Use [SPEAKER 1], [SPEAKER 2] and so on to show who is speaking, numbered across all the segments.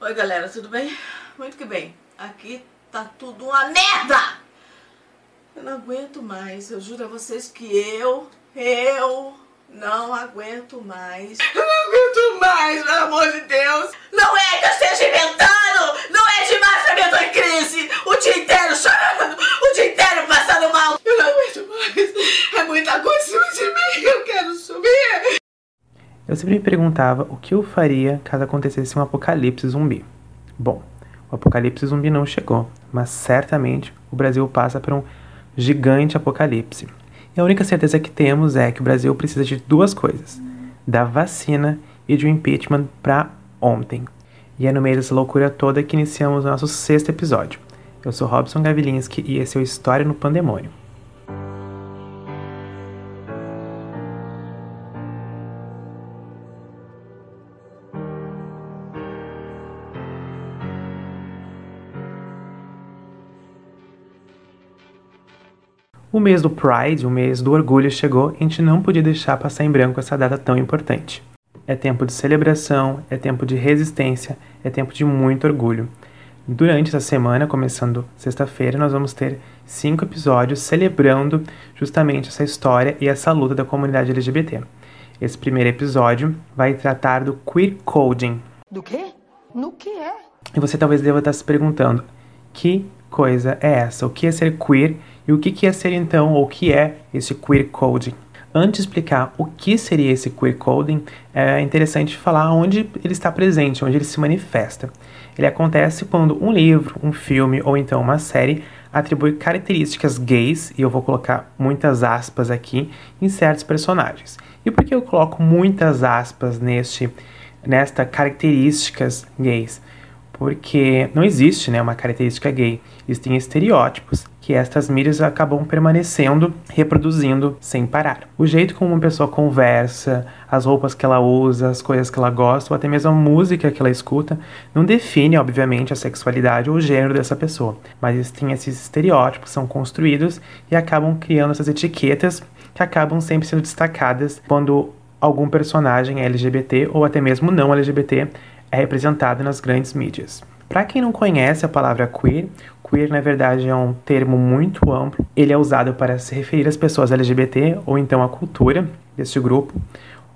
[SPEAKER 1] Oi galera, tudo bem? Muito que bem. Aqui tá tudo uma merda! Eu não aguento mais, eu juro a vocês que eu, eu não aguento mais. Eu não aguento mais, pelo amor de Deus! Não é que eu esteja inventando! Não é demais pra tô em crise! O dia inteiro chorando! O dia inteiro passando mal! Eu não aguento mais! É muita coisa de mim! Eu quero subir!
[SPEAKER 2] Eu sempre me perguntava o que eu faria caso acontecesse um apocalipse zumbi. Bom, o apocalipse zumbi não chegou, mas certamente o Brasil passa por um gigante apocalipse. E a única certeza que temos é que o Brasil precisa de duas coisas: da vacina e de um impeachment para ontem. E é no meio dessa loucura toda que iniciamos nosso sexto episódio. Eu sou Robson Gavilinski e esse é o História no Pandemônio. O mês do Pride, o mês do orgulho, chegou e a gente não podia deixar passar em branco essa data tão importante. É tempo de celebração, é tempo de resistência, é tempo de muito orgulho. Durante essa semana, começando sexta-feira, nós vamos ter cinco episódios celebrando justamente essa história e essa luta da comunidade LGBT. Esse primeiro episódio vai tratar do queer coding.
[SPEAKER 3] Do quê? No que é?
[SPEAKER 2] E você talvez deva estar se perguntando: que coisa é essa? O que é ser queer e o que é ser então, ou o que é esse queer coding? Antes de explicar o que seria esse queer coding, é interessante falar onde ele está presente, onde ele se manifesta. Ele acontece quando um livro, um filme ou então uma série atribui características gays, e eu vou colocar muitas aspas aqui, em certos personagens. E por que eu coloco muitas aspas neste, nesta características gays? Porque não existe né, uma característica gay, existem estereótipos que estas mídias acabam permanecendo, reproduzindo sem parar. O jeito como uma pessoa conversa, as roupas que ela usa, as coisas que ela gosta, ou até mesmo a música que ela escuta, não define, obviamente, a sexualidade ou o gênero dessa pessoa. Mas existem esses estereótipos que são construídos e acabam criando essas etiquetas que acabam sempre sendo destacadas quando algum personagem é LGBT ou até mesmo não LGBT é representado nas grandes mídias. Para quem não conhece a palavra queer, queer na verdade é um termo muito amplo. Ele é usado para se referir às pessoas LGBT ou então à cultura deste grupo,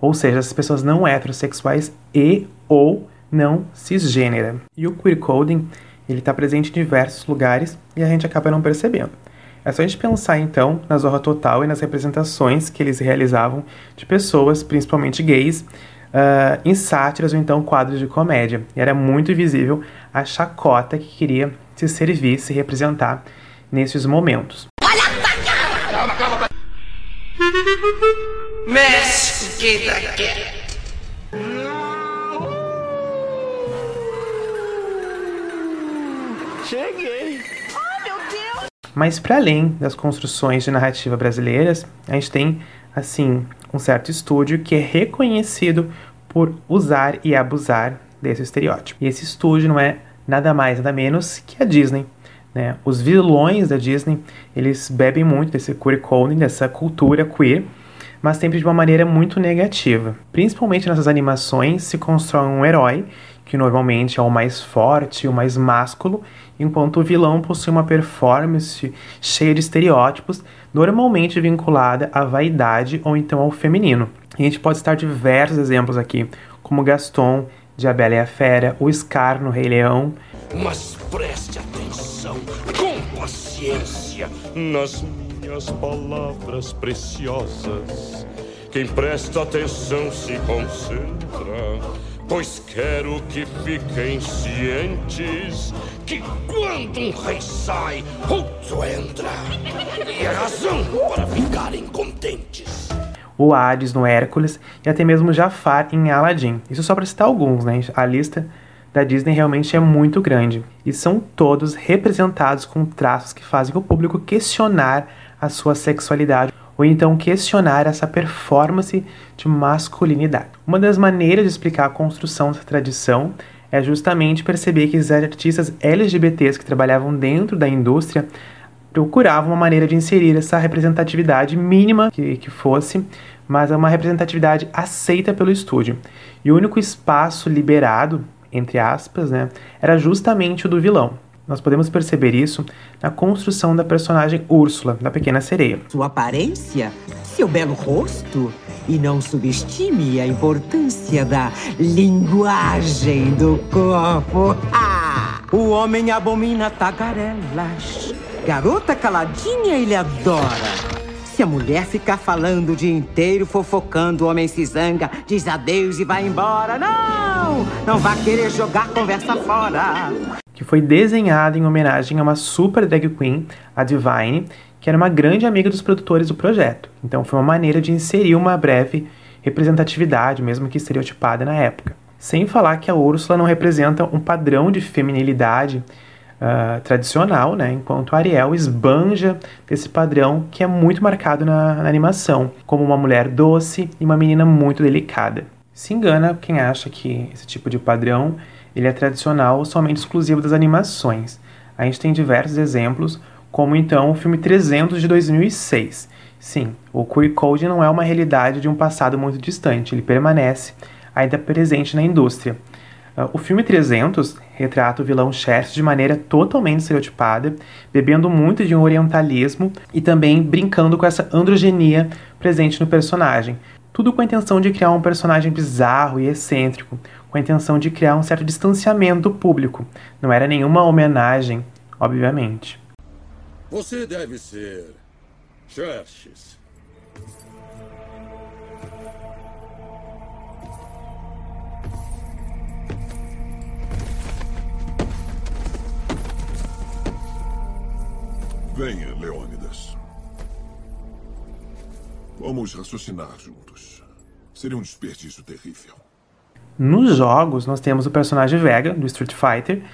[SPEAKER 2] ou seja, as pessoas não heterossexuais e ou não cisgênera. E o queer coding ele está presente em diversos lugares e a gente acaba não percebendo. É só a gente pensar então na Zorra Total e nas representações que eles realizavam de pessoas, principalmente gays, uh, em sátiras ou então quadros de comédia. E era muito visível a chacota que queria se servir, se representar nesses momentos. Olha a Calma, calma. Mexe com quem tá quieto. Cheguei. Ai, meu Deus. Mas para além das construções de narrativa brasileiras, a gente tem assim um certo estúdio que é reconhecido por usar e abusar desse estereótipo. E esse estúdio não é nada mais, nada menos que a Disney. Né? Os vilões da Disney, eles bebem muito desse queer coding, dessa cultura queer, mas sempre de uma maneira muito negativa. Principalmente nessas animações se constrói um herói, que normalmente é o mais forte, o mais másculo, enquanto o vilão possui uma performance cheia de estereótipos, normalmente vinculada à vaidade ou então ao feminino. E a gente pode citar diversos exemplos aqui, como Gaston, de A Bela e a Fera, o Scar no Rei Leão. Mas preste atenção, com paciência, nas minhas palavras preciosas. Quem presta atenção se concentra, pois quero que fiquem cientes que quando um rei sai, outro entra. E é razão para ficarem contentes o Hades no Hércules e até mesmo Jafar em Aladdin. Isso só para citar alguns, né? A lista da Disney realmente é muito grande e são todos representados com traços que fazem o público questionar a sua sexualidade ou então questionar essa performance de masculinidade. Uma das maneiras de explicar a construção dessa tradição é justamente perceber que esses artistas LGBTs que trabalhavam dentro da indústria procuravam uma maneira de inserir essa representatividade mínima que, que fosse, mas é uma representatividade aceita pelo estúdio. E o único espaço liberado entre aspas, né, era justamente o do vilão. Nós podemos perceber isso na construção da personagem Úrsula, da Pequena Sereia.
[SPEAKER 4] Sua aparência, seu belo rosto, e não subestime a importância da linguagem do corpo. Ah! O homem abomina tagarelas. Garota caladinha ele adora. Se a mulher ficar falando o dia inteiro, fofocando, o homem se zanga, diz adeus e vai embora. Não! Não vá querer jogar conversa fora.
[SPEAKER 2] Que foi desenhada em homenagem a uma super drag queen, a Divine, que era uma grande amiga dos produtores do projeto. Então foi uma maneira de inserir uma breve representatividade, mesmo que estereotipada na época. Sem falar que a Úrsula não representa um padrão de feminilidade uh, tradicional, né? enquanto Ariel esbanja desse padrão que é muito marcado na, na animação, como uma mulher doce e uma menina muito delicada. Se engana quem acha que esse tipo de padrão ele é tradicional ou somente exclusivo das animações. A gente tem diversos exemplos, como então o filme 300 de 2006. Sim, o queer code não é uma realidade de um passado muito distante, ele permanece ainda presente na indústria. Uh, o filme 300 retrata o vilão Chester de maneira totalmente estereotipada, bebendo muito de um orientalismo e também brincando com essa androgenia presente no personagem. Tudo com a intenção de criar um personagem bizarro e excêntrico, com a intenção de criar um certo distanciamento público. Não era nenhuma homenagem, obviamente.
[SPEAKER 5] Você deve ser. Xerxes. Venha, Leônidas. Vamos raciocinar juntos. Seria um desperdício terrível.
[SPEAKER 2] Nos jogos, nós temos o personagem Vega, do Street Fighter.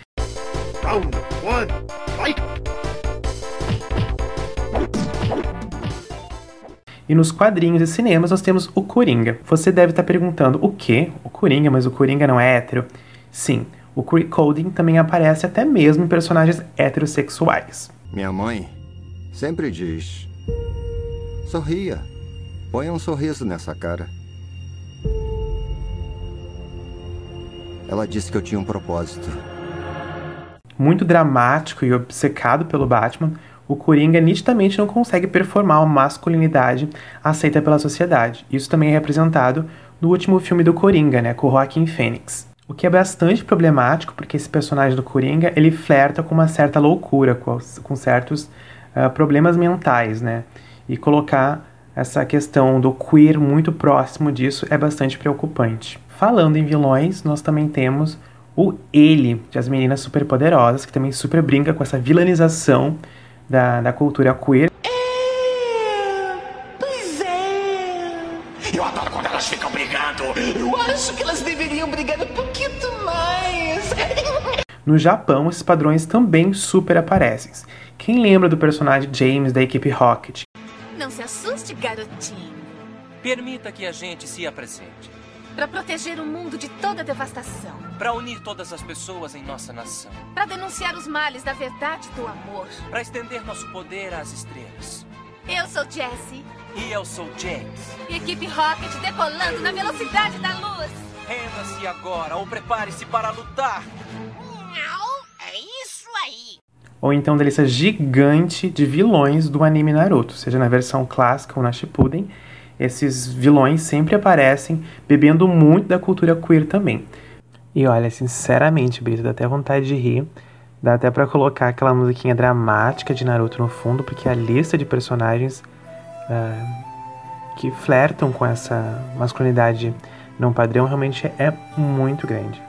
[SPEAKER 2] Round one, fight! E nos quadrinhos e cinemas nós temos o Coringa. Você deve estar perguntando o que? O Coringa, mas o Coringa não é hétero? Sim, o queer coding também aparece até mesmo em personagens heterossexuais.
[SPEAKER 6] Minha mãe sempre diz: sorria, ponha um sorriso nessa cara. Ela disse que eu tinha um propósito.
[SPEAKER 2] Muito dramático e obcecado pelo Batman, o Coringa nitidamente não consegue performar uma masculinidade aceita pela sociedade. Isso também é representado no último filme do Coringa, né, com o Joaquin Phoenix. O que é bastante problemático, porque esse personagem do Coringa, ele flerta com uma certa loucura, com, com certos uh, problemas mentais, né? E colocar essa questão do queer muito próximo disso é bastante preocupante. Falando em vilões, nós também temos o Ele, de As Meninas Superpoderosas, que também super brinca com essa vilanização da, da cultura queer.
[SPEAKER 7] É, pois é. Eu adoro quando elas ficam brigando. Eu acho que elas deveriam brigar um pouquinho mais.
[SPEAKER 2] No Japão, esses padrões também super aparecem. Quem lembra do personagem James da equipe Rocket?
[SPEAKER 8] Não se assuste, garotinho.
[SPEAKER 9] Permita que a gente se apresente
[SPEAKER 8] para proteger o mundo de toda devastação.
[SPEAKER 9] Para unir todas as pessoas em nossa nação.
[SPEAKER 8] Para denunciar os males da verdade e do amor.
[SPEAKER 9] Para estender nosso poder às estrelas.
[SPEAKER 8] Eu sou Jessie.
[SPEAKER 9] E eu sou James.
[SPEAKER 8] equipe Rocket decolando na velocidade da luz.
[SPEAKER 9] Renda-se agora ou prepare-se para lutar.
[SPEAKER 8] Não, é isso aí.
[SPEAKER 2] Ou então da lista gigante de vilões do anime Naruto, seja na versão clássica ou na Shippuden esses vilões sempre aparecem bebendo muito da cultura queer também. E olha, sinceramente, Brito, dá até vontade de rir. Dá até para colocar aquela musiquinha dramática de Naruto no fundo, porque a lista de personagens uh, que flertam com essa masculinidade não padrão realmente é muito grande.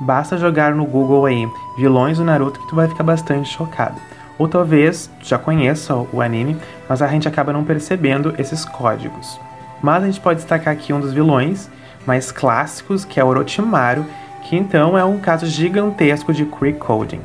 [SPEAKER 2] Basta jogar no Google aí vilões do Naruto que tu vai ficar bastante chocado. Ou talvez já conheça o anime, mas a gente acaba não percebendo esses códigos. Mas a gente pode destacar aqui um dos vilões mais clássicos, que é Orochimaru, que então é um caso gigantesco de Cree Coding.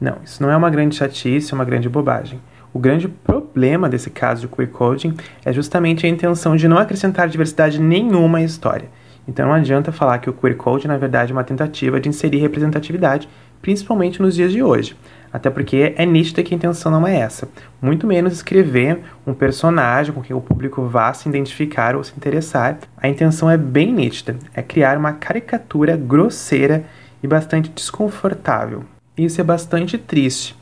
[SPEAKER 2] Não, isso não é uma grande chatice, é uma grande bobagem. O grande problema desse caso de queer coding é justamente a intenção de não acrescentar diversidade nenhuma à história. Então não adianta falar que o queer code na verdade é uma tentativa de inserir representatividade, principalmente nos dias de hoje. Até porque é nítido que a intenção não é essa. Muito menos escrever um personagem com quem o público vá se identificar ou se interessar. A intenção é bem nítida. É criar uma caricatura grosseira e bastante desconfortável. Isso é bastante triste,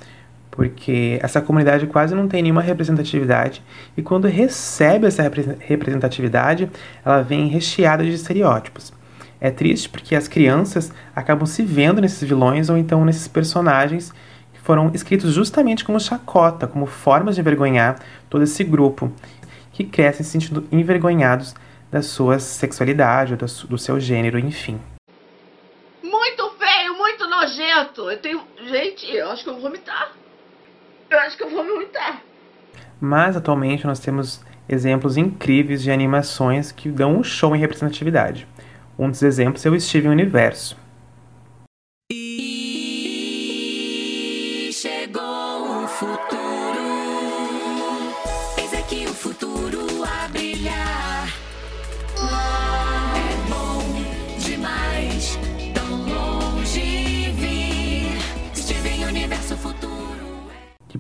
[SPEAKER 2] porque essa comunidade quase não tem nenhuma representatividade e quando recebe essa representatividade, ela vem recheada de estereótipos. É triste porque as crianças acabam se vendo nesses vilões ou então nesses personagens que foram escritos justamente como chacota, como formas de envergonhar todo esse grupo que crescem se sentindo envergonhados da sua sexualidade do seu gênero, enfim.
[SPEAKER 1] Muito feio, muito nojento. Eu tenho. Gente, eu acho que eu vou vomitar. Eu acho que eu vou vomitar.
[SPEAKER 2] Mas atualmente nós temos exemplos incríveis de animações que dão um show em representatividade. Um dos exemplos é o Steven Universo.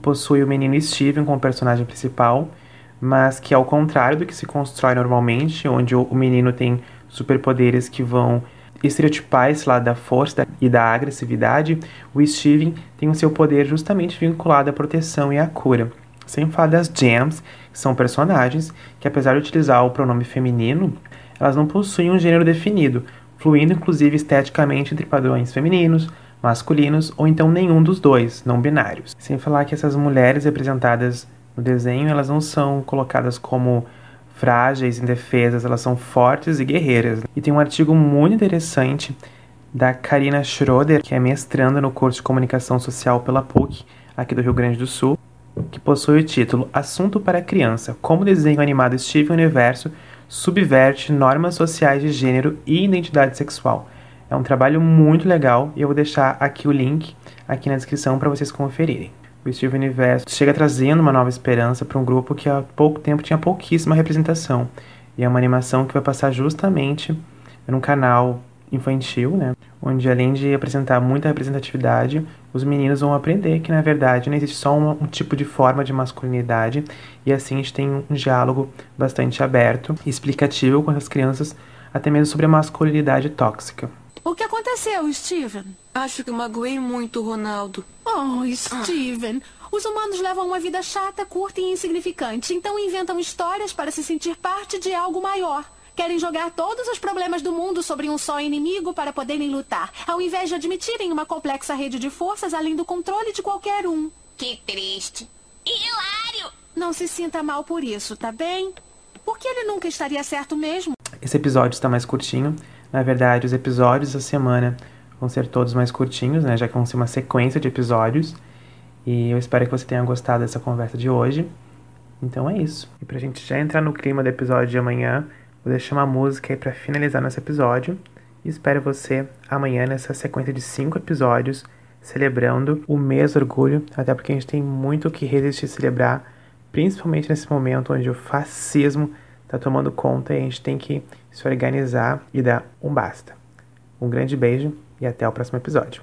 [SPEAKER 2] Possui o menino Steven como personagem principal, mas que ao contrário do que se constrói normalmente, onde o menino tem superpoderes que vão estereotipar esse lado da força e da agressividade, o Steven tem o seu poder justamente vinculado à proteção e à cura. Sem falar das Gems, que são personagens que, apesar de utilizar o pronome feminino, elas não possuem um gênero definido, fluindo inclusive esteticamente entre padrões femininos, masculinos ou então nenhum dos dois, não binários. Sem falar que essas mulheres representadas no desenho, elas não são colocadas como frágeis, indefesas, elas são fortes e guerreiras. E tem um artigo muito interessante da Karina Schroeder, que é mestranda no curso de Comunicação Social pela PUC, aqui do Rio Grande do Sul, que possui o título Assunto para Criança: Como o desenho animado Steven Universo subverte normas sociais de gênero e identidade sexual. É um trabalho muito legal e eu vou deixar aqui o link aqui na descrição para vocês conferirem. O Steven Universo chega trazendo uma nova esperança para um grupo que há pouco tempo tinha pouquíssima representação. E é uma animação que vai passar justamente num canal infantil, né? Onde além de apresentar muita representatividade, os meninos vão aprender que na verdade não existe só um, um tipo de forma de masculinidade e assim a gente tem um diálogo bastante aberto e explicativo com as crianças, até mesmo sobre a masculinidade tóxica.
[SPEAKER 3] O que aconteceu, Steven?
[SPEAKER 10] Acho que magoei muito o Ronaldo.
[SPEAKER 3] Oh, Steven. Os humanos levam uma vida chata, curta e insignificante, então inventam histórias para se sentir parte de algo maior. Querem jogar todos os problemas do mundo sobre um só inimigo para poderem lutar, ao invés de admitirem uma complexa rede de forças além do controle de qualquer um.
[SPEAKER 11] Que triste. Hilário!
[SPEAKER 3] Não se sinta mal por isso, tá bem? Porque ele nunca estaria certo mesmo.
[SPEAKER 2] Esse episódio está mais curtinho. Na verdade, os episódios da semana vão ser todos mais curtinhos, né? Já que vão ser uma sequência de episódios. E eu espero que você tenha gostado dessa conversa de hoje. Então é isso. E pra gente já entrar no clima do episódio de amanhã, vou deixar uma música aí pra finalizar nosso episódio. E espero você amanhã nessa sequência de cinco episódios, celebrando o mês do orgulho, até porque a gente tem muito o que resistir e celebrar, principalmente nesse momento onde o fascismo está tomando conta e a gente tem que se organizar e dar um basta. Um grande beijo e até o próximo episódio.